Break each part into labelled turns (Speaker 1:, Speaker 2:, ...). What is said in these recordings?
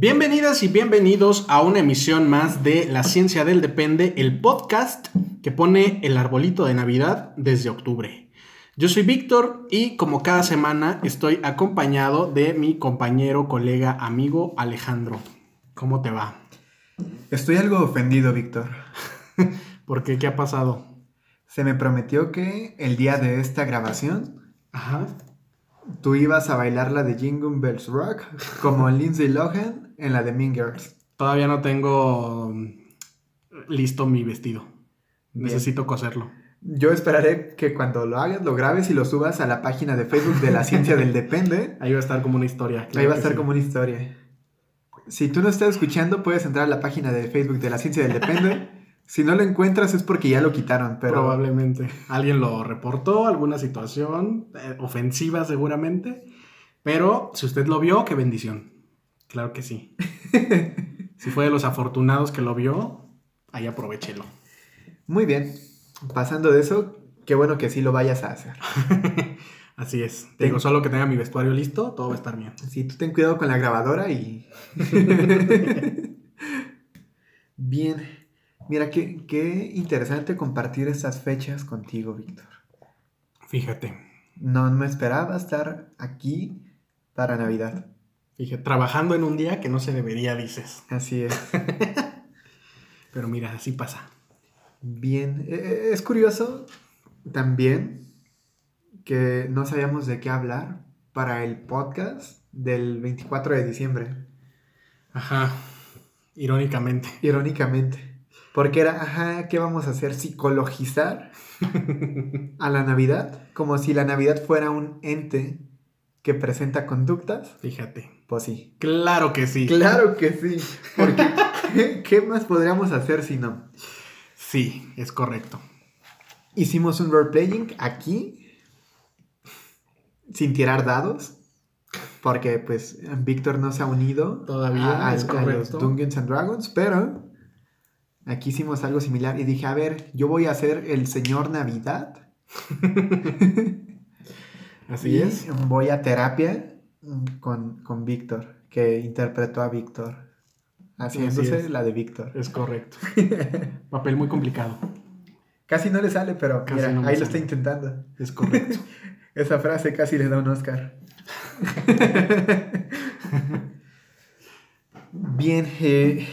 Speaker 1: Bienvenidas y bienvenidos a una emisión más de La Ciencia del Depende, el podcast que pone el arbolito de Navidad desde octubre. Yo soy Víctor y como cada semana estoy acompañado de mi compañero, colega, amigo Alejandro. ¿Cómo te va?
Speaker 2: Estoy algo ofendido, Víctor.
Speaker 1: ¿Por qué? ¿Qué ha pasado?
Speaker 2: Se me prometió que el día de esta grabación
Speaker 1: Ajá.
Speaker 2: tú ibas a bailar la de Jingle Bells Rock como Lindsay Lohan en la de Mean Girls.
Speaker 1: Todavía no tengo mm, listo mi vestido.
Speaker 2: Bien.
Speaker 1: Necesito coserlo.
Speaker 2: Yo esperaré que cuando lo hagas, lo grabes y lo subas a la página de Facebook de la ciencia del depende.
Speaker 1: Ahí va a estar como una historia.
Speaker 2: Ahí va a estar
Speaker 1: sí.
Speaker 2: como una historia. Si tú no estás escuchando, puedes entrar a la página de Facebook de la ciencia del depende. Si no lo encuentras es porque ya lo quitaron, pero
Speaker 1: Probablemente. Alguien lo reportó, alguna situación eh, ofensiva seguramente. Pero si usted lo vio, qué bendición. Claro que sí. si fue de los afortunados que lo vio, ahí aprovechelo.
Speaker 2: muy bien. Pasando de eso, qué bueno que sí lo vayas a hacer.
Speaker 1: Así es. Te digo, solo que tenga mi vestuario listo, todo va a estar bien.
Speaker 2: Sí, tú ten cuidado con la grabadora y... Bien. Mira, qué, qué interesante compartir estas fechas contigo, Víctor.
Speaker 1: Fíjate.
Speaker 2: No me esperaba estar aquí para Navidad.
Speaker 1: Fíjate, trabajando en un día que no se debería, dices.
Speaker 2: Así es.
Speaker 1: Pero mira, así pasa.
Speaker 2: Bien. Eh, Es curioso también que no sabíamos de qué hablar para el podcast del 24 de diciembre.
Speaker 1: Ajá. Irónicamente.
Speaker 2: Irónicamente. Porque era, ajá, ¿qué vamos a hacer? ¿Psicologizar a la Navidad? Como si la Navidad fuera un ente que presenta conductas.
Speaker 1: Fíjate.
Speaker 2: Pues sí.
Speaker 1: Claro que sí.
Speaker 2: Claro que sí. Porque, ¿qué, qué más podríamos hacer si no?
Speaker 1: Sí, es correcto.
Speaker 2: Hicimos un roleplaying aquí, sin tirar dados. Porque, pues, Víctor no se ha unido
Speaker 1: Todavía,
Speaker 2: a,
Speaker 1: es
Speaker 2: a los Dungeons and Dragons, pero aquí hicimos algo similar y dije, a ver, yo voy a ser el señor Navidad.
Speaker 1: Así
Speaker 2: y
Speaker 1: es.
Speaker 2: Voy a terapia con, con Víctor, que interpretó a Víctor, haciéndose
Speaker 1: es.
Speaker 2: la de Víctor.
Speaker 1: Es correcto. Papel muy complicado.
Speaker 2: Casi no le sale, pero mira,
Speaker 1: no
Speaker 2: ahí lo está intentando.
Speaker 1: Es correcto.
Speaker 2: Esa frase casi le da un Oscar. Bien, eh,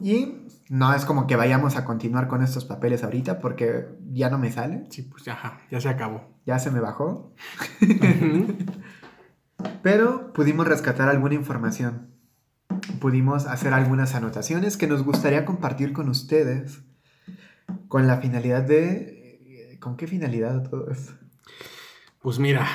Speaker 2: y no es como que vayamos a continuar con estos papeles ahorita porque ya no me sale,
Speaker 1: Sí, pues ya, ya se acabó.
Speaker 2: Ya se me bajó, pero pudimos rescatar alguna información, pudimos hacer algunas anotaciones que nos gustaría compartir con ustedes con la finalidad de... ¿Con qué finalidad todo esto?
Speaker 1: Pues mira,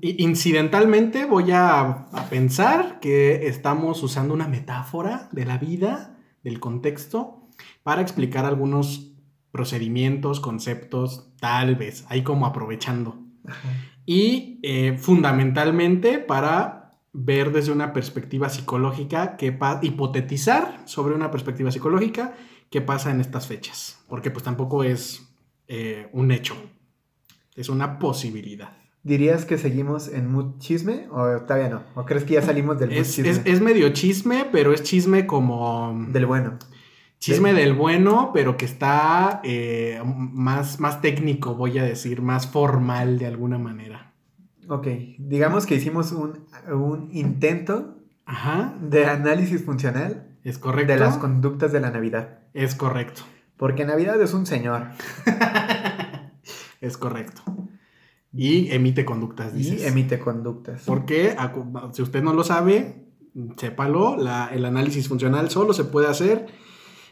Speaker 1: incidentalmente voy a, a pensar que estamos usando una metáfora de la vida, del contexto, para explicar algunos procedimientos, conceptos, tal vez, ahí como aprovechando. Y eh, fundamentalmente para ver desde una perspectiva psicológica, pa- hipotetizar sobre una perspectiva psicológica qué pasa en estas fechas. Porque pues tampoco es eh, un hecho, es una posibilidad.
Speaker 2: ¿Dirías que seguimos en mood chisme o todavía no? ¿O crees que ya salimos del mood
Speaker 1: Es,
Speaker 2: chisme?
Speaker 1: es- es medio chisme, pero es chisme como...
Speaker 2: Del bueno.
Speaker 1: Chisme del bueno, pero que está eh, más, más técnico, voy a decir, más formal de alguna manera.
Speaker 2: Ok, digamos que hicimos un, un intento
Speaker 1: Ajá,
Speaker 2: de análisis funcional
Speaker 1: es correcto.
Speaker 2: de las conductas de la Navidad.
Speaker 1: Es correcto.
Speaker 2: Porque Navidad es un señor
Speaker 1: Es correcto. Y emite conductas, dices.
Speaker 2: y emite conductas.
Speaker 1: Porque, acu- si usted no lo sabe, sépalo, la- el análisis funcional solo se puede hacer,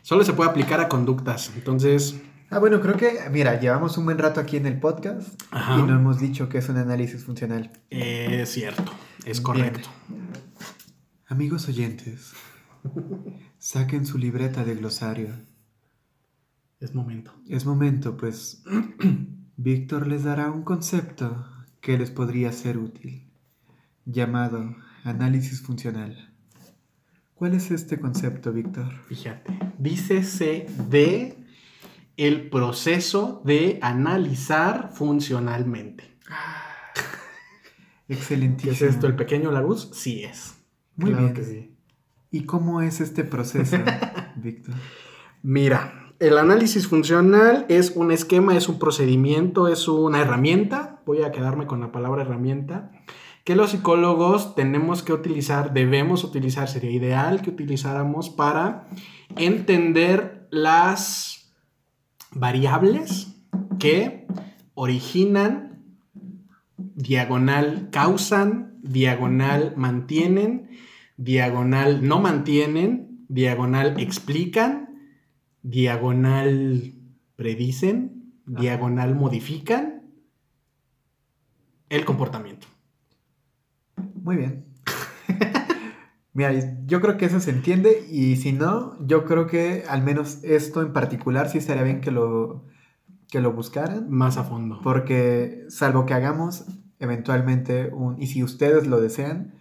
Speaker 1: solo se puede aplicar a conductas. Entonces,
Speaker 2: Ah, bueno, creo que, mira, llevamos un buen rato aquí en el podcast
Speaker 1: Ajá.
Speaker 2: y no hemos dicho que es un análisis funcional.
Speaker 1: es cierto, es
Speaker 2: Bien.
Speaker 1: correcto.
Speaker 2: Amigos oyentes, Saquen su libreta de glosario.
Speaker 1: Es momento.
Speaker 2: Es momento, pues Víctor les dará un concepto que les podría ser útil, llamado análisis funcional. ¿Cuál es este concepto, Víctor?
Speaker 1: Fíjate, dícese de el proceso de analizar funcionalmente.
Speaker 2: Excelentísimo.
Speaker 1: ¿Qué es esto? ¿El pequeño Larus? Sí es.
Speaker 2: Muy
Speaker 1: Claro
Speaker 2: bien.
Speaker 1: que sí.
Speaker 2: ¿Y cómo es este proceso, Víctor?
Speaker 1: Mira, el análisis funcional es un esquema, es un procedimiento, es una herramienta. Voy a quedarme con la palabra herramienta. Que los psicólogos tenemos que utilizar, debemos utilizar, sería ideal que utilizáramos para entender las variables que originan, diagonal causan, diagonal mantienen, diagonal no mantienen, diagonal explican, diagonal predicen, diagonal modifican el comportamiento.
Speaker 2: Muy bien. Mira, yo creo que eso se entiende y si no, yo creo que al menos esto en particular sí estaría bien que lo, que lo buscaran.
Speaker 1: Más a fondo.
Speaker 2: Porque salvo que hagamos eventualmente un, y si ustedes lo desean,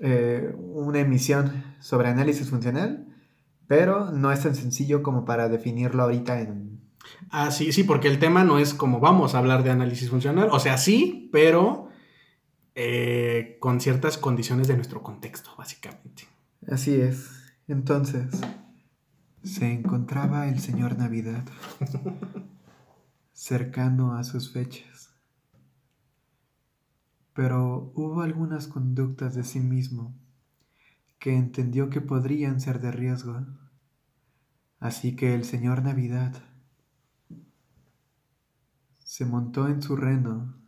Speaker 2: eh, una emisión sobre análisis funcional, pero no es tan sencillo como para definirlo ahorita en...
Speaker 1: Ah, sí, sí, porque el tema no es como vamos a hablar de análisis funcional. O sea, sí, pero eh, con ciertas condiciones de nuestro contexto, básicamente.
Speaker 2: Así es. Entonces, se encontraba el señor Navidad cercano a sus fechas. Pero hubo algunas conductas de sí mismo que entendió que podrían ser de riesgo. Así que el señor Navidad se montó en su reno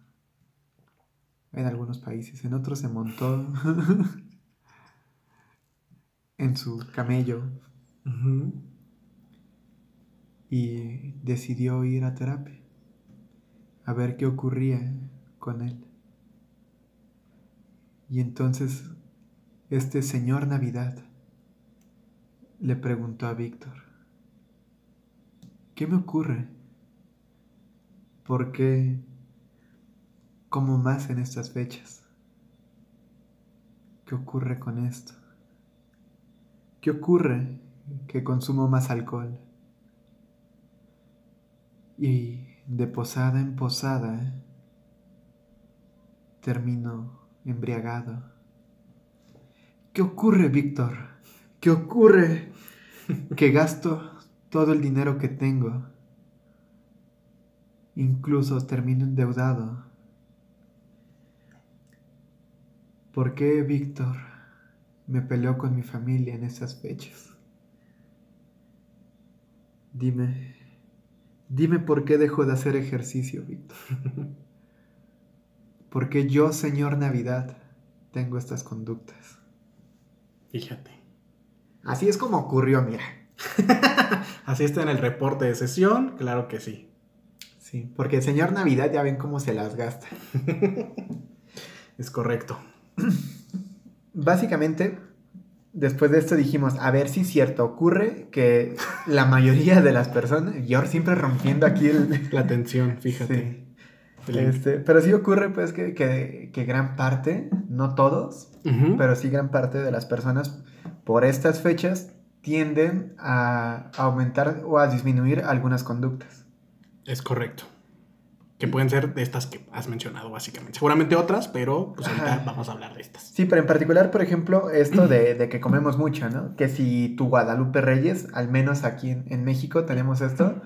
Speaker 2: en algunos países, en otros se montó en su camello y decidió ir a terapia a ver qué ocurría con él. Y entonces este señor Navidad le preguntó a Víctor, ¿qué me ocurre? ¿Por qué como más en estas fechas? ¿Qué ocurre con esto? ¿Qué ocurre que consumo más alcohol? Y de posada en posada termino embriagado. ¿Qué ocurre, Víctor? ¿Qué ocurre? Que gasto todo el dinero que tengo. Incluso termino endeudado. ¿Por qué Víctor me peleó con mi familia en esas fechas? Dime, dime por qué dejo de hacer ejercicio, Víctor. ¿Por qué yo, señor Navidad, tengo estas conductas?
Speaker 1: Fíjate.
Speaker 2: Así es como ocurrió, mira.
Speaker 1: Así está en el reporte de sesión, claro que sí.
Speaker 2: Sí, porque el señor Navidad ya ven cómo se las gasta.
Speaker 1: Es correcto.
Speaker 2: Básicamente, después de esto dijimos, a ver si es cierto, ocurre que la mayoría de las personas, y ahora siempre rompiendo aquí el...
Speaker 1: La atención, fíjate.
Speaker 2: Sí. Este, pero sí ocurre pues que, que- que gran parte, no todos, pero sí gran parte de las personas por estas fechas tienden a aumentar o a disminuir algunas conductas.
Speaker 1: Es correcto. Que pueden ser de estas que has mencionado, básicamente. Seguramente otras, pero pues ahorita
Speaker 2: Ajá.
Speaker 1: vamos a hablar de estas.
Speaker 2: Sí, pero en particular, por ejemplo, esto de, de que comemos mucho, ¿no? Que si tu Guadalupe Reyes, al menos aquí en, en México tenemos esto,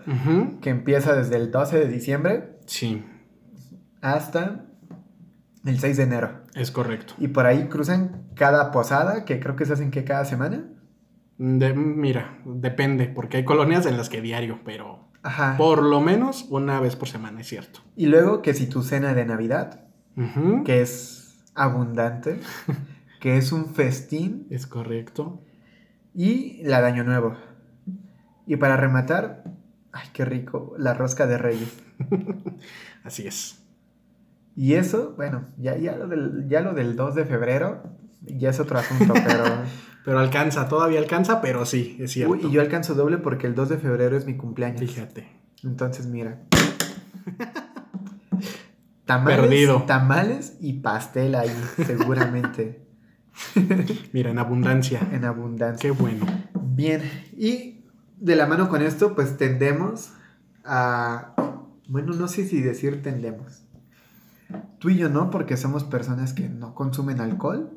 Speaker 2: que empieza desde el 12 de diciembre
Speaker 1: Sí,
Speaker 2: hasta el 6 de enero.
Speaker 1: es correcto.
Speaker 2: Y por ahí cruzan cada posada, que creo que se hacen que cada semana.
Speaker 1: De- mira, depende, porque hay colonias en las que diario, pero
Speaker 2: Ajá.
Speaker 1: por lo menos una vez por semana, es cierto.
Speaker 2: Y luego que si tu cena de Navidad, que es abundante, que es un festín,
Speaker 1: Es correcto.
Speaker 2: y la de Año Nuevo. Y para rematar, ay, qué rico, la rosca de Reyes.
Speaker 1: Así es.
Speaker 2: Y eso, bueno, ya, ya, lo del, ya lo del 2 de febrero, ya es otro asunto, pero...
Speaker 1: Pero alcanza, todavía alcanza, pero sí, es cierto.
Speaker 2: Uy, y yo alcanzo doble porque el 2 de febrero es mi cumpleaños.
Speaker 1: Fíjate.
Speaker 2: Entonces, mira. Tamales,
Speaker 1: Perdido.
Speaker 2: tamales y pastel ahí, seguramente.
Speaker 1: Mira, en abundancia.
Speaker 2: en abundancia.
Speaker 1: Qué bueno.
Speaker 2: Bien, y de la mano con esto, pues tendemos a... Bueno, no sé si decir tendemos. Tú y yo no, porque somos personas que no consumen alcohol,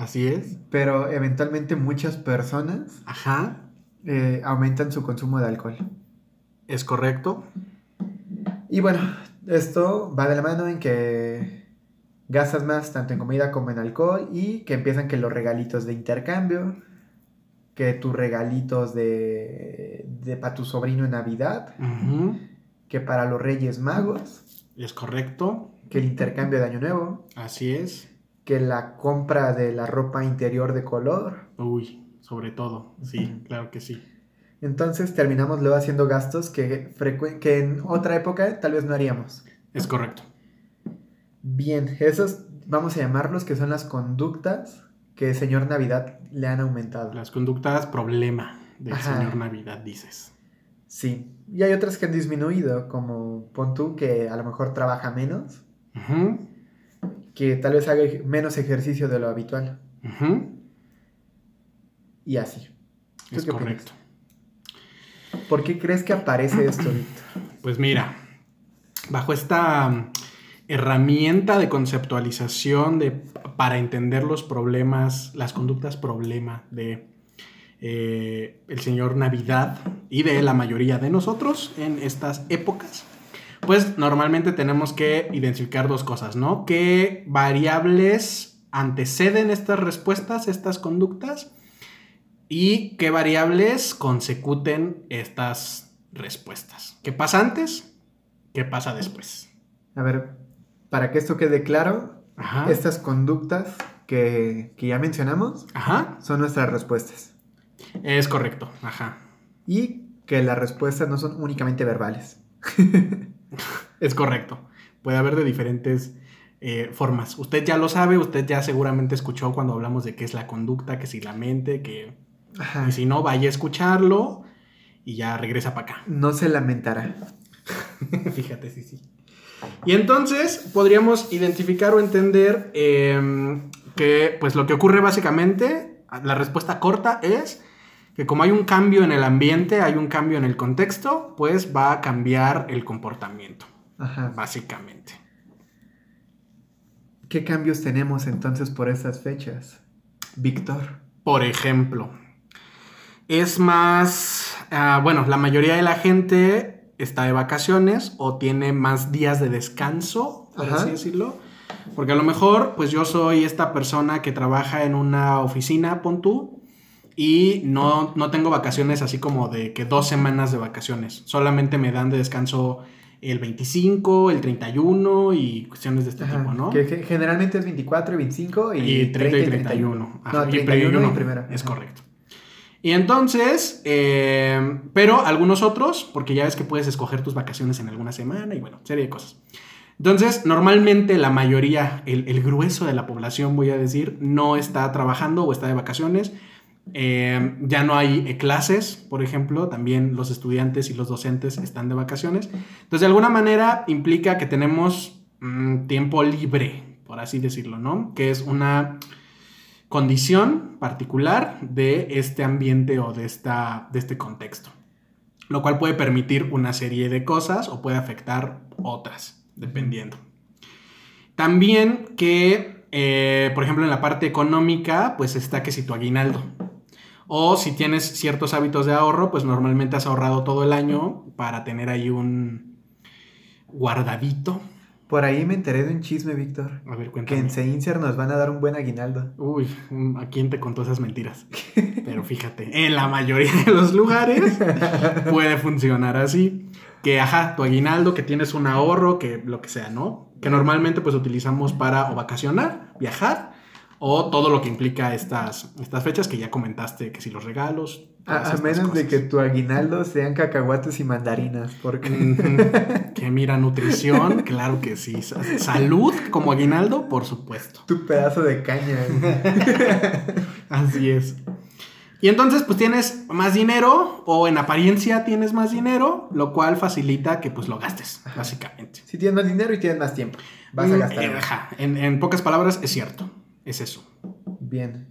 Speaker 1: Así es.
Speaker 2: pero eventualmente muchas personas
Speaker 1: Ajá.
Speaker 2: eh, aumentan su consumo de alcohol.
Speaker 1: Es correcto.
Speaker 2: Y bueno, esto va de la mano en que gastas más tanto en comida como en alcohol y que empiezan que los regalitos de intercambio, que tus regalitos de, de para tu sobrino en Navidad, que para los Reyes Magos,
Speaker 1: Es correcto.
Speaker 2: que el intercambio de Año Nuevo,
Speaker 1: Así es.
Speaker 2: Que la compra de la ropa interior de color.
Speaker 1: Uy, sobre todo. Sí, claro que sí.
Speaker 2: Entonces terminamos luego haciendo gastos que, que en otra época tal vez no haríamos.
Speaker 1: Es correcto.
Speaker 2: Bien, esos vamos a llamarlos que son las conductas que señor Navidad le han aumentado.
Speaker 1: Las conductas problema del
Speaker 2: Ajá.
Speaker 1: señor Navidad, dices.
Speaker 2: Sí, y hay otras que han disminuido, como pon tú que a lo mejor trabaja menos,
Speaker 1: Ujú,
Speaker 2: que tal vez haga menos ejercicio de lo habitual, y así. ¿Tú
Speaker 1: Es
Speaker 2: qué opinas?
Speaker 1: correcto.
Speaker 2: ¿Por qué crees que aparece esto, Víctor?
Speaker 1: Pues mira, bajo esta mm, herramienta de conceptualización de, para entender los problemas, las conductas problema de eh, el señor Navidad y de la mayoría de nosotros en estas épocas, pues normalmente tenemos que identificar dos cosas, ¿no? ¿Qué variables anteceden estas respuestas, estas conductas? ¿Y qué variables consecuten estas respuestas? ¿Qué pasa antes? ¿Qué pasa después?
Speaker 2: A ver, para que esto quede claro,
Speaker 1: Ajá.
Speaker 2: estas conductas que, que ya mencionamos
Speaker 1: Ajá.
Speaker 2: son nuestras respuestas.
Speaker 1: Es correcto. Ajá.
Speaker 2: Y que las respuestas no son únicamente verbales.
Speaker 1: Es correcto. Puede haber de diferentes eh, formas. Usted ya lo sabe, usted ya seguramente escuchó cuando hablamos de qué es la conducta, que si la mente, que...
Speaker 2: Ajá.
Speaker 1: Y si no, vaya a escucharlo y ya regresa para acá.
Speaker 2: No se lamentará.
Speaker 1: Fíjate, sí, sí. Y entonces podríamos identificar o entender eh, que pues lo que ocurre básicamente, la respuesta corta es que como hay un cambio en el ambiente, hay un cambio en el contexto, pues va a cambiar el comportamiento,
Speaker 2: Ajá.
Speaker 1: básicamente.
Speaker 2: ¿Qué cambios tenemos entonces por estas fechas? Víctor.
Speaker 1: Por ejemplo, es más, ah, bueno, la mayoría de la gente está de vacaciones o tiene más días de descanso, por
Speaker 2: Ajá.
Speaker 1: así decirlo. Porque a lo mejor, pues yo soy esta persona que trabaja en una oficina, pon tú, y no, no tengo vacaciones así como de que dos semanas de vacaciones. Solamente me dan de descanso el 25, el 31 y cuestiones de este
Speaker 2: Ajá.
Speaker 1: tipo, ¿no?
Speaker 2: Que ge- generalmente es 24 y 25 y,
Speaker 1: Y 30 y
Speaker 2: 31.
Speaker 1: 31. Ajá,
Speaker 2: No,
Speaker 1: y
Speaker 2: 31 y
Speaker 1: 31,
Speaker 2: primera.
Speaker 1: Es
Speaker 2: Ajá.
Speaker 1: correcto. Y entonces, eh, pero algunos otros, porque ya ves que puedes escoger tus vacaciones en alguna semana y bueno, serie de cosas. Entonces, normalmente la mayoría, el, el grueso de la población, voy a decir, no está trabajando o está de vacaciones. Eh, ya no hay eh, clases, por ejemplo, también los estudiantes y los docentes están de vacaciones. Entonces, de alguna manera implica que tenemos mm, tiempo libre, por así decirlo, ¿no? Que es una condición particular de este ambiente o de, esta, de este contexto. Lo cual puede permitir una serie de cosas o puede afectar otras, dependiendo. También que, eh, por ejemplo, en la parte económica, pues está que si tu aguinaldo. O si tienes ciertos hábitos de ahorro, pues normalmente has ahorrado todo el año para tener ahí un guardadito.
Speaker 2: Por ahí me enteré de un chisme, Víctor.
Speaker 1: A ver,
Speaker 2: Que
Speaker 1: cuéntame.
Speaker 2: en Seinser nos van a dar un buen aguinaldo.
Speaker 1: Uy, mm, ¿a quién te contó esas mentiras? Pero fíjate, en la mayoría de los lugares puede funcionar así. Que, ajá, tu aguinaldo, que tienes un ahorro, que lo que sea, ¿no? Que normalmente pues utilizamos para o vacacionar, viajar, o todo lo que implica estas, estas fechas que ya comentaste, que si los regalos.
Speaker 2: A, menos de que tu aguinaldo sean cacahuates y mandarinas,
Speaker 1: porque... que mira, nutrición, claro que sí. Salud como aguinaldo, por supuesto.
Speaker 2: Tu pedazo de caña.
Speaker 1: Así es. Y entonces pues tienes más dinero o en apariencia tienes más dinero, lo cual facilita que pues lo gastes, básicamente.
Speaker 2: Si tienes más dinero y tienes más tiempo, vas a mm, gastar.
Speaker 1: Eh, en, en, pocas palabras es cierto, es eso.
Speaker 2: Bien.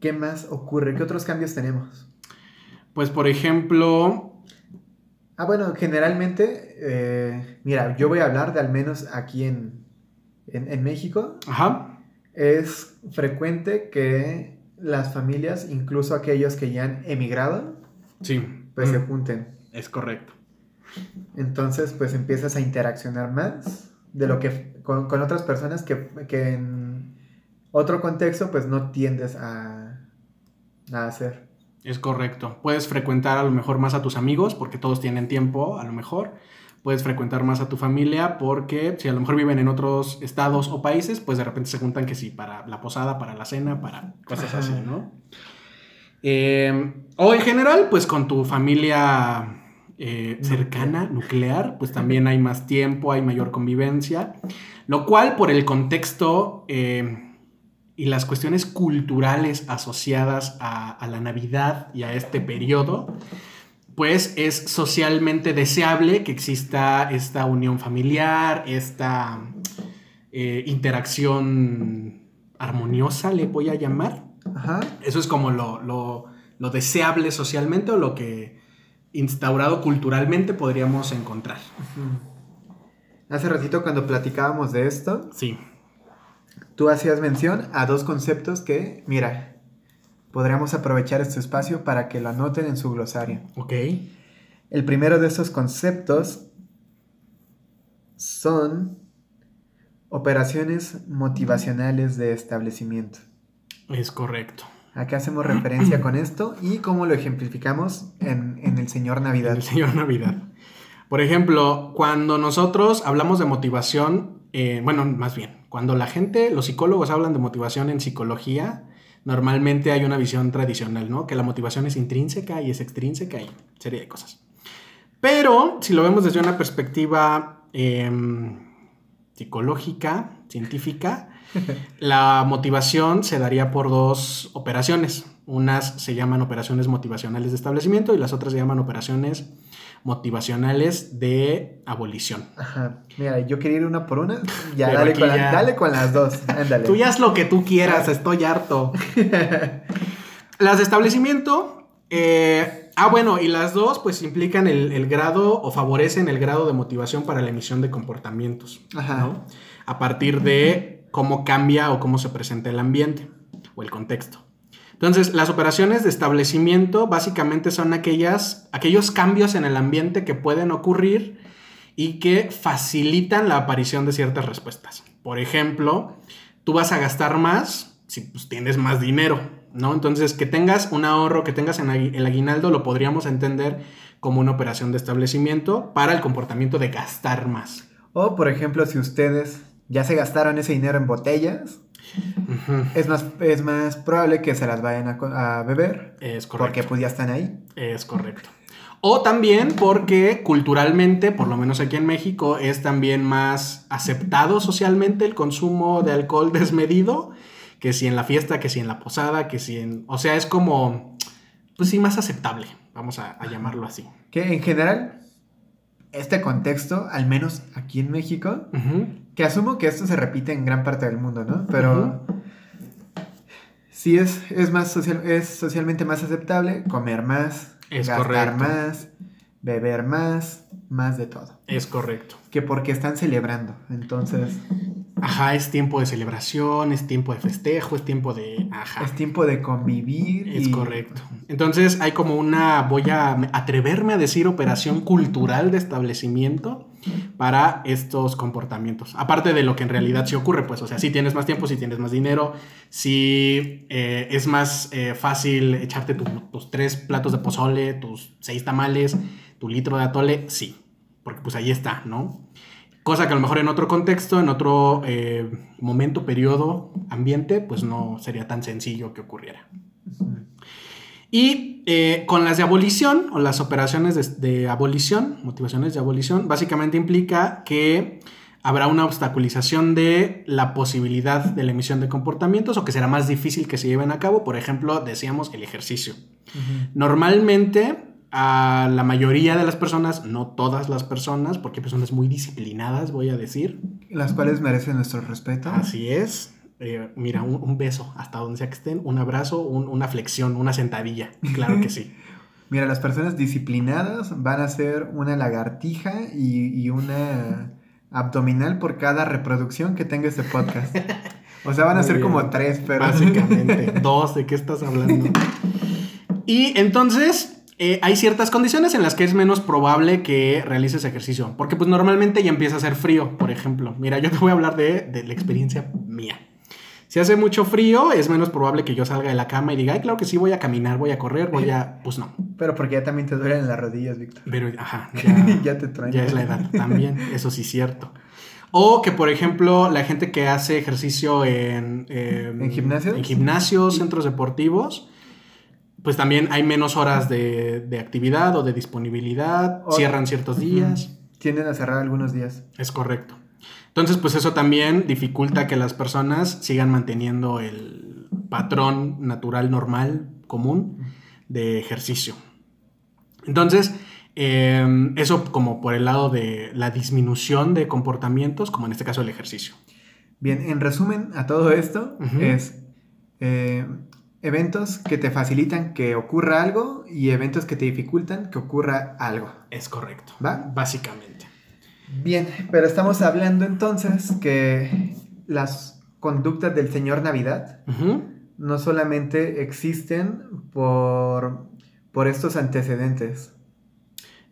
Speaker 2: ¿Qué más ocurre? ¿Qué otros cambios tenemos?
Speaker 1: Pues por ejemplo...
Speaker 2: Ah, bueno, generalmente, eh, mira, yo voy a hablar de al menos aquí en, en, en México.
Speaker 1: Ajá.
Speaker 2: Es frecuente que las familias, incluso aquellos que ya han emigrado,
Speaker 1: sí.
Speaker 2: pues se junten.
Speaker 1: Es correcto.
Speaker 2: Entonces, pues empiezas a interaccionar más de lo que con, otras personas que, en otro contexto, pues no tiendes a, a hacer.
Speaker 1: Es correcto. Puedes frecuentar a lo mejor más a tus amigos, porque todos tienen tiempo, a lo mejor puedes frecuentar más a tu familia porque si a lo mejor viven en otros estados o países, pues de repente se juntan que sí, para la posada, para la cena, para cosas así, ¿no? Em, o en general, pues con tu familia eh, cercana, nuclear, pues también hay más tiempo, hay mayor convivencia, lo cual por el contexto em, y las cuestiones culturales asociadas a, a la Navidad y a este periodo, pues es socialmente deseable que exista esta unión familiar, esta eh, interacción armoniosa, le voy a llamar. Eso es como lo, deseable socialmente o lo que instaurado culturalmente podríamos encontrar.
Speaker 2: Hace ratito cuando platicábamos de esto,
Speaker 1: sí.
Speaker 2: tú hacías mención a dos conceptos que, mira, podríamos aprovechar este espacio para que lo anoten en su glosario.
Speaker 1: Ok.
Speaker 2: El primero de estos conceptos son operaciones motivacionales de establecimiento.
Speaker 1: Es correcto.
Speaker 2: ¿A qué hacemos referencia con esto y cómo lo ejemplificamos en, el Señor Navidad?
Speaker 1: El Señor Navidad. Por ejemplo, cuando nosotros hablamos de motivación, eh, bueno, más bien, cuando la gente, los psicólogos hablan de motivación en psicología, normalmente hay una visión tradicional, ¿no? Que la motivación es intrínseca y es extrínseca y serie de cosas. Pero si lo vemos desde una perspectiva em, psicológica, científica, la motivación se daría por dos operaciones. Unas se llaman operaciones motivacionales de establecimiento y las otras se llaman operaciones motivacionales de abolición.
Speaker 2: Ajá. Mira, yo quería ir una por una. Ya, dale con, dale con, las dos. Ándale.
Speaker 1: Tú ya haz lo que tú quieras, estoy harto. las de establecimiento. Eh, ah, bueno, y las dos pues implican el, grado o favorecen el grado de motivación para la emisión de comportamientos. Ajá. A partir de cómo cambia o cómo se presenta el ambiente o el contexto. Entonces, las operaciones de establecimiento básicamente son aquellas, aquellos cambios en el ambiente que pueden ocurrir y que facilitan la aparición de ciertas respuestas. Por ejemplo, tú vas a gastar más si pues, tienes más dinero, ¿no? Entonces, que tengas un ahorro, que tengas en el aguinaldo, lo podríamos entender como una operación de establecimiento para el comportamiento de gastar más.
Speaker 2: O, por ejemplo, si ustedes ya se gastaron ese dinero en botellas, es, más, es más probable que se las vayan a, beber.
Speaker 1: Es correcto.
Speaker 2: Porque pues ya están ahí.
Speaker 1: Es correcto. O también porque culturalmente, por lo menos aquí en México, es también más aceptado socialmente el consumo de alcohol desmedido, que si en la fiesta, que si en la posada, que si en... O sea, es como, pues sí, más aceptable, vamos a, llamarlo así.
Speaker 2: Que en general, este contexto, al menos aquí en México, que asumo que esto se repite en gran parte del mundo, ¿no? Pero sí es, es, más social, es socialmente más aceptable comer más,
Speaker 1: es gastar
Speaker 2: más, beber más, más de todo.
Speaker 1: Es correcto.
Speaker 2: Que porque están celebrando, entonces...
Speaker 1: Ajá, es tiempo de celebración, es tiempo de festejo, es tiempo de... Ajá.
Speaker 2: Es tiempo de convivir.
Speaker 1: Es correcto. Entonces hay como una, voy a atreverme a decir, operación cultural de establecimiento para estos comportamientos. Aparte de lo que en realidad sí ocurre, pues, o sea, si tienes más tiempo, si tienes más dinero, si eh, es más eh, fácil echarte tus tres platos de pozole, tus seis tamales, tu litro de atole, sí, porque pues ahí está, ¿no? Cosa que a lo mejor en otro contexto, en otro eh, momento, periodo, ambiente, pues no sería tan sencillo que ocurriera. Y eh, con las de abolición o las operaciones de, de, abolición, motivaciones de abolición, básicamente implica que habrá una obstaculización de la posibilidad de la emisión de comportamientos o que será más difícil que se lleven a cabo. Por ejemplo, decíamos el ejercicio. Normalmente a la mayoría de las personas, no todas las personas, porque hay personas muy disciplinadas, voy a decir.
Speaker 2: Las cuales merecen nuestro respeto.
Speaker 1: Así es. Eh, mira, un, beso, hasta donde sea que estén, un abrazo, una flexión, una sentadilla, claro que sí.
Speaker 2: mira, las personas disciplinadas van a hacer una lagartija y, una abdominal por cada reproducción que tenga este podcast. O sea, van a ser como tres, pero...
Speaker 1: Básicamente, dos, ¿de qué estás hablando? Y entonces, eh, hay ciertas condiciones en las que es menos probable que realices ejercicio. Porque pues normalmente ya empieza a hacer frío, por ejemplo. Mira, yo te voy a hablar de, la experiencia mía. Si hace mucho frío, es menos probable que yo salga de la cama y diga, ay, claro que sí, voy a caminar, voy a correr, voy a... Pues no.
Speaker 2: Pero porque ya también te duelen las rodillas, Víctor.
Speaker 1: Pero, ajá, ya,
Speaker 2: ya te traen.
Speaker 1: Ya es la edad también, eso sí es cierto. O que, por ejemplo, la gente que hace ejercicio en...
Speaker 2: ¿En gimnasios?
Speaker 1: En gimnasios, centros deportivos pues también hay menos horas de, actividad o de disponibilidad, cierran ciertos días.
Speaker 2: Tienden a cerrar algunos días.
Speaker 1: Es correcto. Entonces, pues eso también dificulta que las personas sigan manteniendo el patrón natural, normal, común de ejercicio. Entonces, em, eso como por el lado de la disminución de comportamientos, como en este caso el ejercicio.
Speaker 2: Bien, en resumen a todo esto es eh, eventos que te facilitan que ocurra algo y eventos que te dificultan que ocurra algo.
Speaker 1: Es correcto.
Speaker 2: ¿Va?
Speaker 1: Básicamente.
Speaker 2: Bien, pero estamos hablando entonces que las conductas del Señor Navidad no solamente existen por, por estos antecedentes.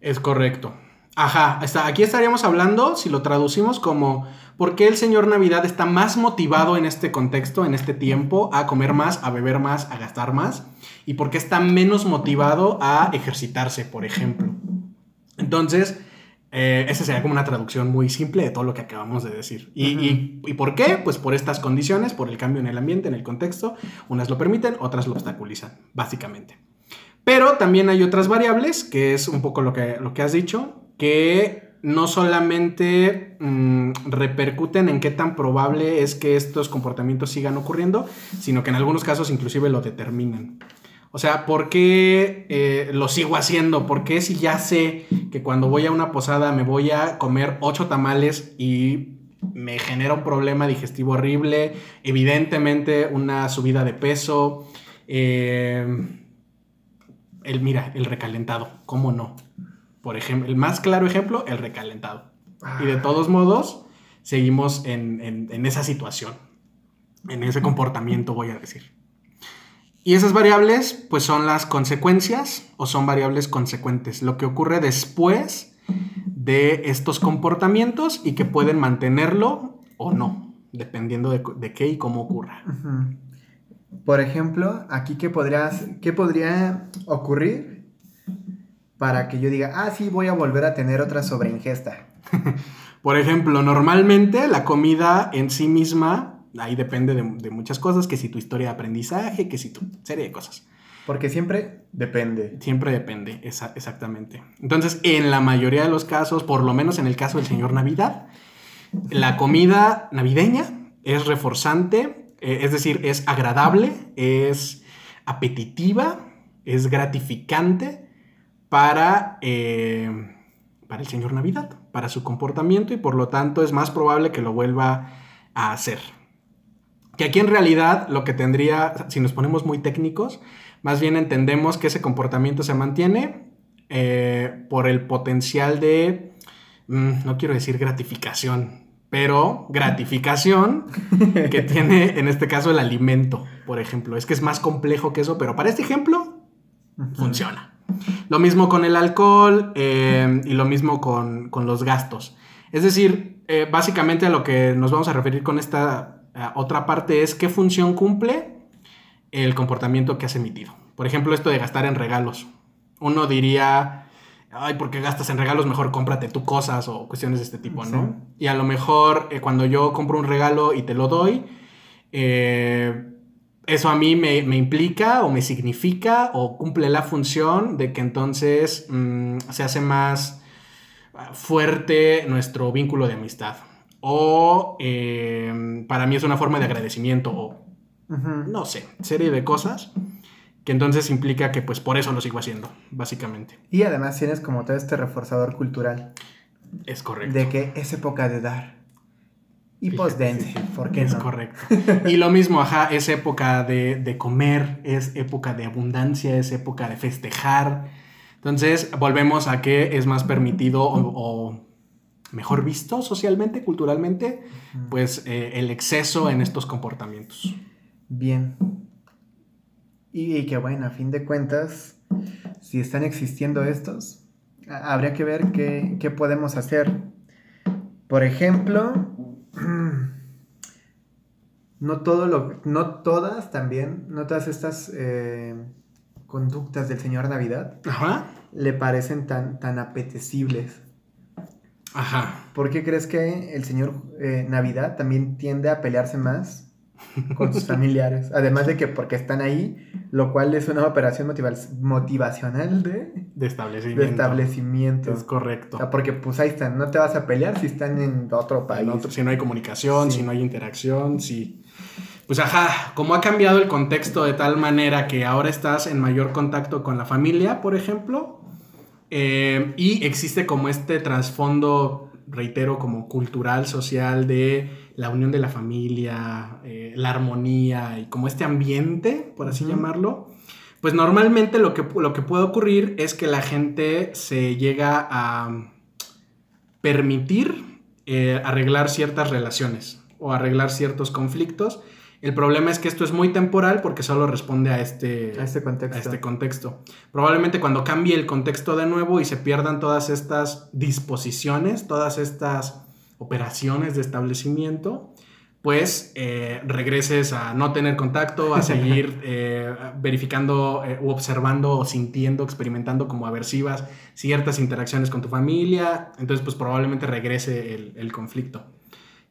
Speaker 1: Es correcto. Ajá, aquí estaríamos hablando, si lo traducimos como ¿Por qué el señor Navidad está más motivado en este contexto, en este tiempo, a comer más, a beber más, a gastar más? ¿Y por qué está menos motivado a ejercitarse, por ejemplo? Entonces, eh, esa sería como una traducción muy simple de todo lo que acabamos de decir. ¿Y, y, por qué? Pues por estas condiciones, por el cambio en el ambiente, en el contexto. Unas lo permiten, otras lo obstaculizan, básicamente. Pero también hay otras variables, que es un poco lo que, lo que has dicho, que no solamente mm, repercuten en qué tan probable es que estos comportamientos sigan ocurriendo, sino que en algunos casos inclusive lo determinan. O sea, ¿por qué eh, lo sigo haciendo? ¿Por qué si ya sé que cuando voy a una posada me voy a comer ocho tamales y me genera un problema digestivo horrible, evidentemente una subida de peso, eh, el, mira, el recalentado, ¿cómo no? Por ejemplo, el más claro ejemplo, el recalentado. Y de ah. todos modos, seguimos en, esa situación, en ese comportamiento, voy a decir. Y esas variables, pues son las consecuencias o son variables consecuentes, lo que ocurre después de estos comportamientos y que pueden mantenerlo o no, dependiendo de, qué y cómo ocurra.
Speaker 2: Por ejemplo, aquí, ¿qué, podrías, ¿qué podría ocurrir para que yo diga, ah, sí, voy a volver a tener otra sobreingesta.
Speaker 1: Por ejemplo, normalmente la comida en sí misma, ahí depende de, muchas cosas, que si tu historia de aprendizaje, que si tu serie de cosas.
Speaker 2: Porque siempre depende.
Speaker 1: Siempre depende, exactamente. Entonces, en la mayoría de los casos, por lo menos en el caso del señor Navidad, la comida navideña es reforzante, eh, es decir, es agradable, es apetitiva, es gratificante para, eh, para el señor Navidad, para su comportamiento y por lo tanto es más probable que lo vuelva a hacer. Que aquí en realidad lo que tendría, si nos ponemos muy técnicos, más bien entendemos que ese comportamiento se mantiene eh, por el potencial de, mm, no quiero decir gratificación, pero gratificación que tiene en este caso el alimento, por ejemplo. Es que es más complejo que eso, pero para este ejemplo funciona. Lo mismo con el alcohol eh, y lo mismo con, los gastos. Es decir, eh, básicamente a lo que nos vamos a referir con esta otra parte es qué función cumple el comportamiento que has emitido. Por ejemplo, esto de gastar en regalos. Uno diría, ay, ¿por qué gastas en regalos? Mejor cómprate tú cosas o cuestiones de este tipo, ¿no? Y a lo mejor eh, cuando yo compro un regalo y te lo doy, eh, eso a mí me, implica o me significa o cumple la función de que entonces mm, se hace más fuerte nuestro vínculo de amistad. O eh, para mí es una forma de agradecimiento o no sé, serie de cosas que entonces implica que pues por eso lo sigo haciendo, básicamente.
Speaker 2: Y además tienes como todo este reforzador cultural.
Speaker 1: Es correcto.
Speaker 2: De que es época de dar. Y postdense, ¿por qué
Speaker 1: es correcto. Y lo mismo, ajá, es época de, comer, es época de abundancia, es época de festejar. Entonces, volvemos a que es más permitido o, mejor visto socialmente, culturalmente, pues eh, el exceso en estos comportamientos.
Speaker 2: Bien. Y, que bueno, a fin de cuentas, si están existiendo estos, habría que ver qué, qué podemos hacer. Por ejemplo, no todo lo, no todas también, no todas estas eh, conductas del señor Navidad le parecen tan, tan apetecibles.
Speaker 1: Ajá.
Speaker 2: ¿Por qué crees que el señor eh, Navidad también tiende a pelearse más con sus familiares. Además de que porque están ahí, lo cual es una operación motivacional de,
Speaker 1: de establecimiento.
Speaker 2: De establecimiento.
Speaker 1: Es correcto.
Speaker 2: O sea, porque pues ahí están, no te vas a pelear si están en otro país.
Speaker 1: si no hay comunicación, si no hay interacción, si... Pues ajá, como ha cambiado el contexto de tal manera que ahora estás en mayor contacto con la familia, por ejemplo, eh, y existe como este trasfondo, reitero, como cultural, social de la unión de la familia, eh, la armonía y como este ambiente, por así llamarlo, pues normalmente lo que, lo que puede ocurrir es que la gente se llega a permitir eh, arreglar ciertas relaciones o arreglar ciertos conflictos. El problema es que esto es muy temporal porque solo responde a este,
Speaker 2: a este, contexto.
Speaker 1: a este contexto. Probablemente cuando cambie el contexto de nuevo y se pierdan todas estas disposiciones, todas estas operaciones de establecimiento, pues eh, regreses a no tener contacto, a seguir eh, verificando eh, u observando o sintiendo, experimentando como aversivas ciertas interacciones con tu familia, entonces pues probablemente regrese el, conflicto.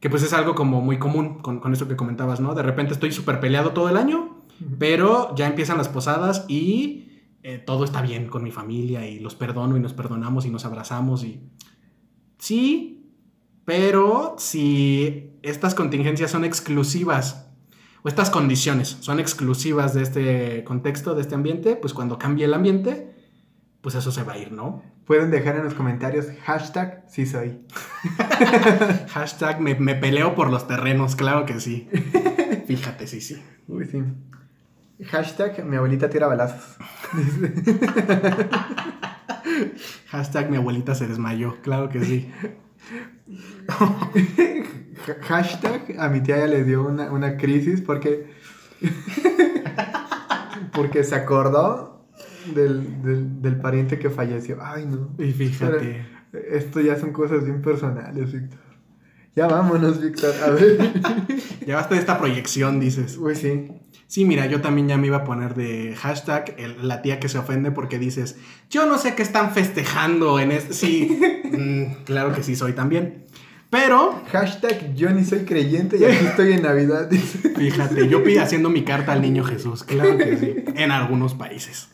Speaker 1: Que pues es algo como muy común con, con eso que comentabas, ¿no? De repente estoy súper peleado todo el año, pero ya empiezan las posadas y todo está bien con mi familia y los perdono y nos perdonamos y nos abrazamos y... Sí, pero si estas contingencias son exclusivas, o estas condiciones son exclusivas de este contexto, de este ambiente, pues cuando cambie el ambiente, pues eso se va a ir, ¿no?
Speaker 2: Pueden dejar en los comentarios hashtag sí soy.
Speaker 1: hashtag me, me, peleo por los terrenos, claro que sí. Fíjate, sí, sí.
Speaker 2: Uy, sí. Hashtag mi abuelita tira balazos.
Speaker 1: hashtag mi abuelita se desmayó, claro que sí.
Speaker 2: Hashtag a mi tía ya le dio una, crisis porque. porque se acordó del, pariente que falleció. Ay, no.
Speaker 1: Y fíjate.
Speaker 2: esto ya son cosas bien personales, Víctor. Ya vámonos, Víctor. A ver.
Speaker 1: ya basta de esta proyección, dices.
Speaker 2: Uy, sí.
Speaker 1: Sí, mira, yo también ya me iba a poner de hashtag la tía que se ofende porque dices, yo no sé qué están festejando en este... Sí, mm, claro que sí soy también. Pero...
Speaker 2: Hashtag yo ni soy creyente y aquí estoy en Navidad.
Speaker 1: Fíjate, yo pido haciendo mi carta al niño Jesús, claro que sí, en algunos países.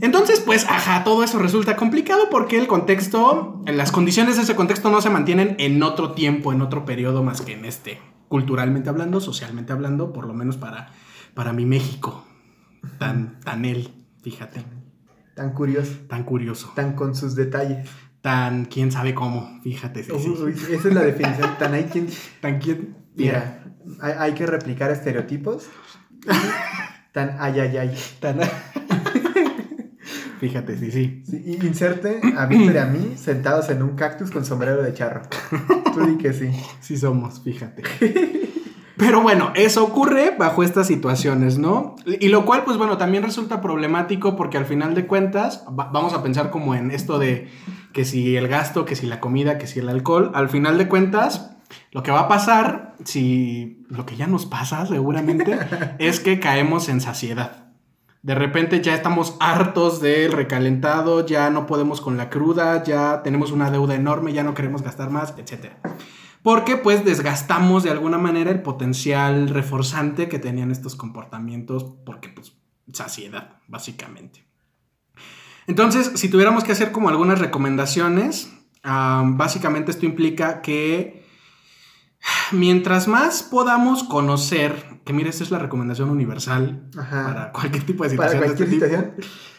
Speaker 1: Entonces, pues, ajá, todo eso resulta complicado porque el contexto, las condiciones de ese contexto no se mantienen en otro tiempo, en otro periodo más que en este culturalmente hablando, socialmente hablando, por lo menos para, para mi México, tan, tan él, fíjate.
Speaker 2: Tan curioso.
Speaker 1: Tan curioso.
Speaker 2: Tan con sus detalles.
Speaker 1: Tan quién sabe cómo, fíjate.
Speaker 2: esa es la definición. Tan hay quien. Tan quien. Mira, hay, que replicar estereotipos. tan ay, ay, ay. Tan.
Speaker 1: Fíjate, sí, sí.
Speaker 2: inserte a Víctor y a mí sentados en un cactus con sombrero de charro. Tú di que sí.
Speaker 1: Sí somos, fíjate. Pero bueno, eso ocurre bajo estas situaciones, ¿no? Y lo cual, pues bueno, también resulta problemático porque al final de cuentas, vamos a pensar como en esto de que si el gasto, que si la comida, que si el alcohol, al final de cuentas, lo que va a pasar, si lo que ya nos pasa seguramente, es que caemos en saciedad de repente ya estamos hartos del recalentado, ya no podemos con la cruda, ya tenemos una deuda enorme, ya no queremos gastar más, etc. Porque pues desgastamos de alguna manera el potencial reforzante que tenían estos comportamientos, porque pues saciedad, básicamente. Entonces, si tuviéramos que hacer como algunas recomendaciones, básicamente esto implica que mientras más podamos conocer, que mire, esta es la recomendación universal para cualquier tipo de situación.
Speaker 2: Para cualquier
Speaker 1: este
Speaker 2: situación.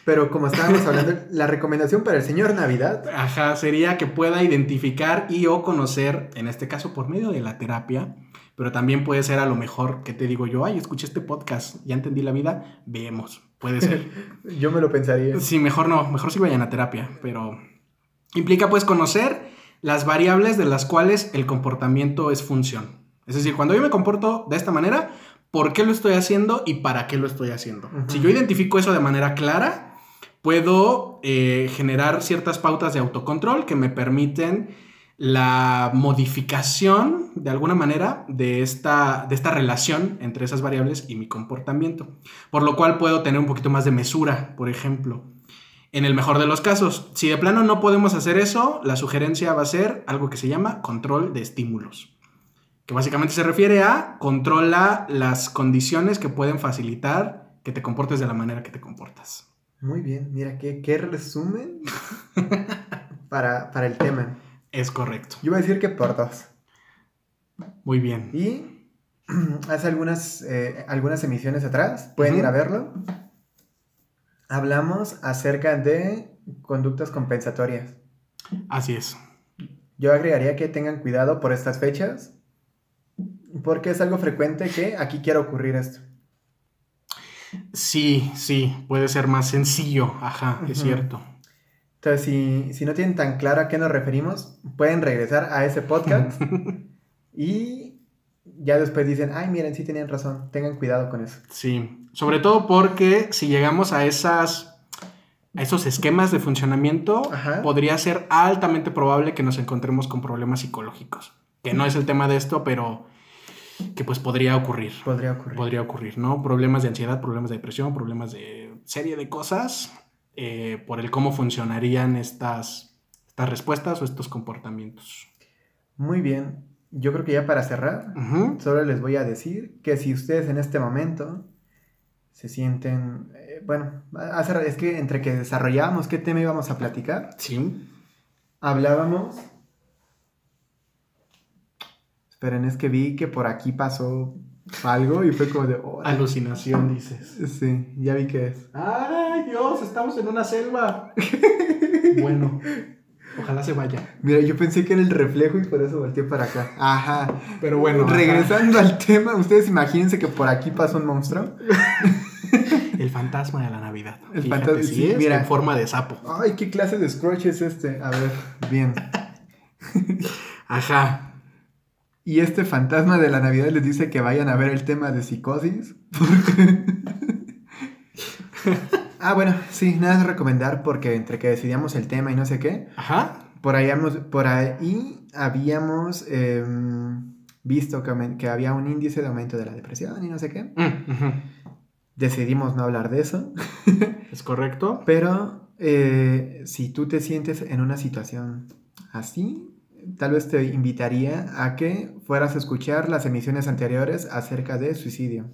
Speaker 2: Pero como estábamos hablando, la recomendación para el señor Navidad.
Speaker 1: Ajá, sería que pueda identificar y o conocer, en este caso por medio de la terapia, pero también puede ser a lo mejor que te digo yo, ay, escuché este podcast, ya entendí la vida, vemos, puede ser.
Speaker 2: yo me lo pensaría.
Speaker 1: Sí, mejor no, mejor sí vayan a terapia, pero implica pues conocer las variables de las cuales el comportamiento es función. Es decir, cuando yo me comporto de esta manera, ¿por qué lo estoy haciendo y para qué lo estoy haciendo? Si yo identifico eso de manera clara, puedo eh, generar ciertas pautas de autocontrol que me permiten la modificación de alguna manera de esta, de esta relación entre esas variables y mi comportamiento. Por lo cual puedo tener un poquito más de mesura, por ejemplo. En el mejor de los casos, si de plano no podemos hacer eso, la sugerencia va a ser algo que se llama control de estímulos, que básicamente se refiere a controla las condiciones que pueden facilitar que te comportes de la manera que te comportas.
Speaker 2: Muy bien, mira, qué, qué resumen para, el tema.
Speaker 1: Es correcto.
Speaker 2: Yo voy a decir que por dos.
Speaker 1: Muy bien.
Speaker 2: Y hace algunas, eh, algunas emisiones atrás, pueden ir a verlo hablamos acerca de conductas compensatorias.
Speaker 1: Así es.
Speaker 2: Yo agregaría que tengan cuidado por estas fechas, porque es algo frecuente que aquí quiera ocurrir esto.
Speaker 1: Sí, sí, puede ser más sencillo, ajá, es cierto.
Speaker 2: Entonces, si, si, no tienen tan claro a qué nos referimos, pueden regresar a ese podcast y ya después dicen, ay, miren, sí tenían razón, tengan cuidado con eso.
Speaker 1: Sí, sobre todo porque si llegamos a esas a esos esquemas de funcionamiento, podría ser altamente probable que nos encontremos con problemas psicológicos. Que no es el tema de esto, pero que pues podría ocurrir.
Speaker 2: Podría ocurrir.
Speaker 1: Podría ocurrir, ¿no? Problemas de ansiedad, problemas de depresión, problemas de serie de cosas eh, por el cómo funcionarían estas, estas respuestas o estos comportamientos.
Speaker 2: Muy bien. Yo creo que ya para cerrar, solo les voy a decir que si ustedes en este momento se sienten, eh, bueno, es que entre que desarrollábamos qué tema íbamos a platicar,
Speaker 1: sí.
Speaker 2: hablábamos, esperen, es que vi que por aquí pasó algo y fue como de...
Speaker 1: Alucinación, dices.
Speaker 2: Sí, ya vi que es.
Speaker 1: ¡Ay, Dios! Estamos en una selva. bueno, ojalá se vaya.
Speaker 2: Mira, yo pensé que era el reflejo y por eso volteé para acá.
Speaker 1: Ajá. Pero bueno.
Speaker 2: Regresando al tema, ustedes imagínense que por aquí pasó un monstruo.
Speaker 1: El fantasma de la Navidad. El fantasma, sí, mira, en forma de sapo.
Speaker 2: Ay, ¿qué clase de Scrooge es este? A ver, bien.
Speaker 1: Ajá.
Speaker 2: Y este fantasma de la Navidad les dice que vayan a ver el tema de psicosis. ah, bueno, sí, nada de recomendar porque entre que decidíamos el tema y no sé qué.
Speaker 1: Ajá.
Speaker 2: Por ahí, por ahí habíamos em, visto que, había un índice de aumento de la depresión y no sé qué. Mm, decidimos no hablar de eso.
Speaker 1: es correcto.
Speaker 2: Pero eh, si tú te sientes en una situación así, tal vez te invitaría a que fueras a escuchar las emisiones anteriores acerca de suicidio.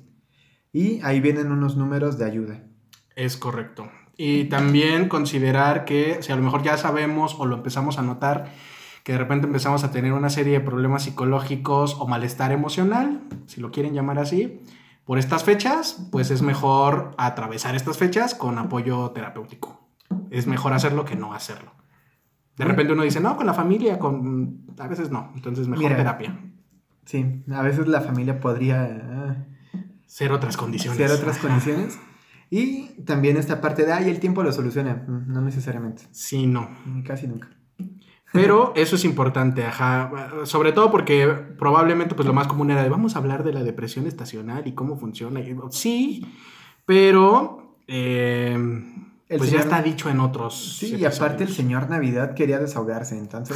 Speaker 2: Y ahí vienen unos números de ayuda.
Speaker 1: Es correcto. Y también considerar que si a lo mejor ya sabemos o lo empezamos a notar, que de repente empezamos a tener una serie de problemas psicológicos o malestar emocional, si lo quieren llamar así, por estas fechas, pues es mejor atravesar estas fechas con apoyo terapéutico. Es mejor hacerlo que no hacerlo. De repente uno dice, no, con la familia, con... A veces no, entonces mejor terapia.
Speaker 2: Sí, a veces la familia podría... Ah,
Speaker 1: ser otras condiciones.
Speaker 2: Ser otras condiciones. Y también esta parte de, ay, el tiempo lo soluciona. Mm, no necesariamente.
Speaker 1: Sí, no.
Speaker 2: Casi nunca.
Speaker 1: Pero eso es importante, ajá. Sobre todo porque probablemente pues lo más común era de vamos a hablar de la depresión estacional y cómo funciona. Sí, pero eh, pues ya está dicho en otros.
Speaker 2: Sí, y aparte el señor Navidad quería desahogarse, entonces.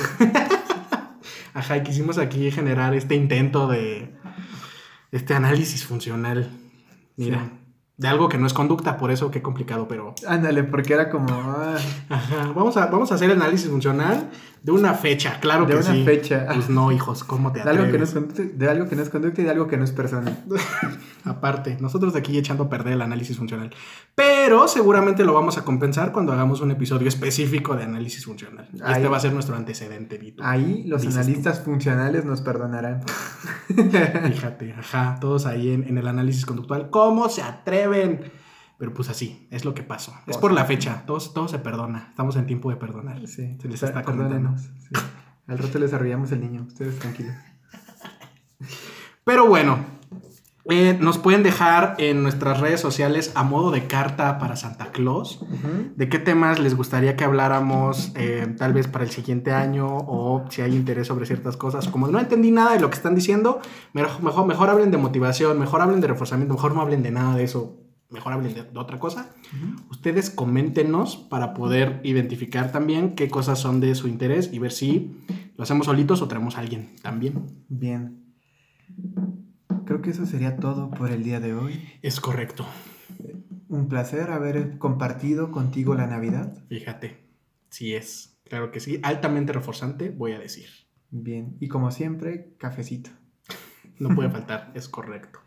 Speaker 1: ajá, y quisimos aquí generar este intento de este análisis funcional. Mira. De algo que no es conducta, por eso qué complicado, pero...
Speaker 2: Ándale, porque era como... ah,
Speaker 1: Ajá, vamos a, vamos a hacer análisis funcional de una fecha, claro
Speaker 2: De
Speaker 1: que
Speaker 2: una
Speaker 1: sí.
Speaker 2: fecha.
Speaker 1: Pues no, hijos, ¿cómo te
Speaker 2: de, algo que no es
Speaker 1: atreves?
Speaker 2: conducta, de algo que no es conducta y de algo que no es persona.
Speaker 1: Aparte, nosotros de aquí echando a perder el análisis funcional. Pero seguramente lo vamos a compensar cuando hagamos un episodio específico de análisis funcional. Y
Speaker 2: Ahí-
Speaker 1: Este va a ser nuestro antecedente, Vito.
Speaker 2: Ahí los analistas funcionales nos perdonarán.
Speaker 1: Fíjate, ajá, todos ahí en, en el análisis conductual. ¿Cómo se Pero pues así, es lo que pasó. Es por la fecha, todos, todo se perdona. Estamos en tiempo de perdonar.
Speaker 2: Sí,
Speaker 1: Se les está.
Speaker 2: Sí. Al rato les arrullamos el niño, ustedes tranquilos.
Speaker 1: Pero bueno, eh, nos pueden dejar en nuestras redes sociales a modo de carta para Santa Claus. ¿De qué temas les gustaría que habláramos eh, tal vez para el siguiente año o si hay interés sobre ciertas cosas? Como no entendí nada de lo que están diciendo, mejor, mejor, hablen de motivación, mejor hablen de reforzamiento, mejor no hablen de nada de eso, mejor hablen de, de otra cosa. Ustedes coméntenos para poder identificar también qué cosas son de su interés y ver si lo hacemos solitos o traemos a alguien también.
Speaker 2: Bien. Creo que eso sería todo por el día de hoy.
Speaker 1: Es correcto,
Speaker 2: Un placer haber compartido contigo la Navidad.
Speaker 1: fíjate. Sí es, claro que sí, altamente reforzante, voy a decir.
Speaker 2: Bien. Y como siempre, cafecito.
Speaker 1: No puede faltar, es correcto.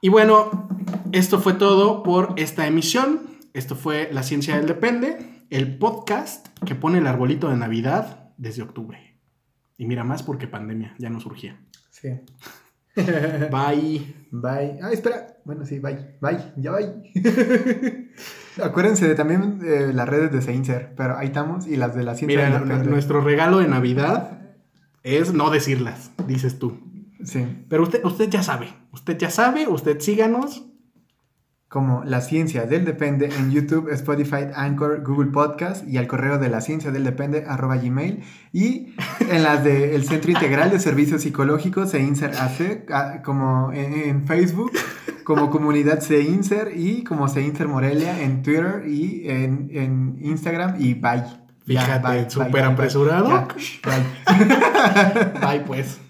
Speaker 1: Y bueno, esto fue todo por esta emisión. Esto fue La Ciencia del Depende, el podcast que pone el arbolito de Navidad desde octubre. Y mira más porque pandemia ya no surgía.
Speaker 2: Sí.
Speaker 1: Bye.
Speaker 2: Bye. Ah, espera. Bueno, sí, bye. Bye. Ya bye. Acuérdense de también eh, las redes de Seinser, pero ahí estamos y las de la ciencia
Speaker 1: Mira, n-
Speaker 2: depende.
Speaker 1: nuestro regalo de Navidad es no decirlas, dices tú.
Speaker 2: Sí.
Speaker 1: Pero usted, usted ya sabe, usted ya sabe, usted síganos.
Speaker 2: Como La Ciencia del Depende en YouTube, Spotify, Anchor, Google Podcast y al correo de la ciencia del depende arroba gmail y en las del Centro Integral de Servicios Psicológicos CEINSER AC ah, como en, en Facebook, como comunidad CEINSER y como CEINSER Morelia en Twitter y en, en Instagram y bye.
Speaker 1: Fíjate, súper apresurado.
Speaker 2: Bye.
Speaker 1: Bye pues.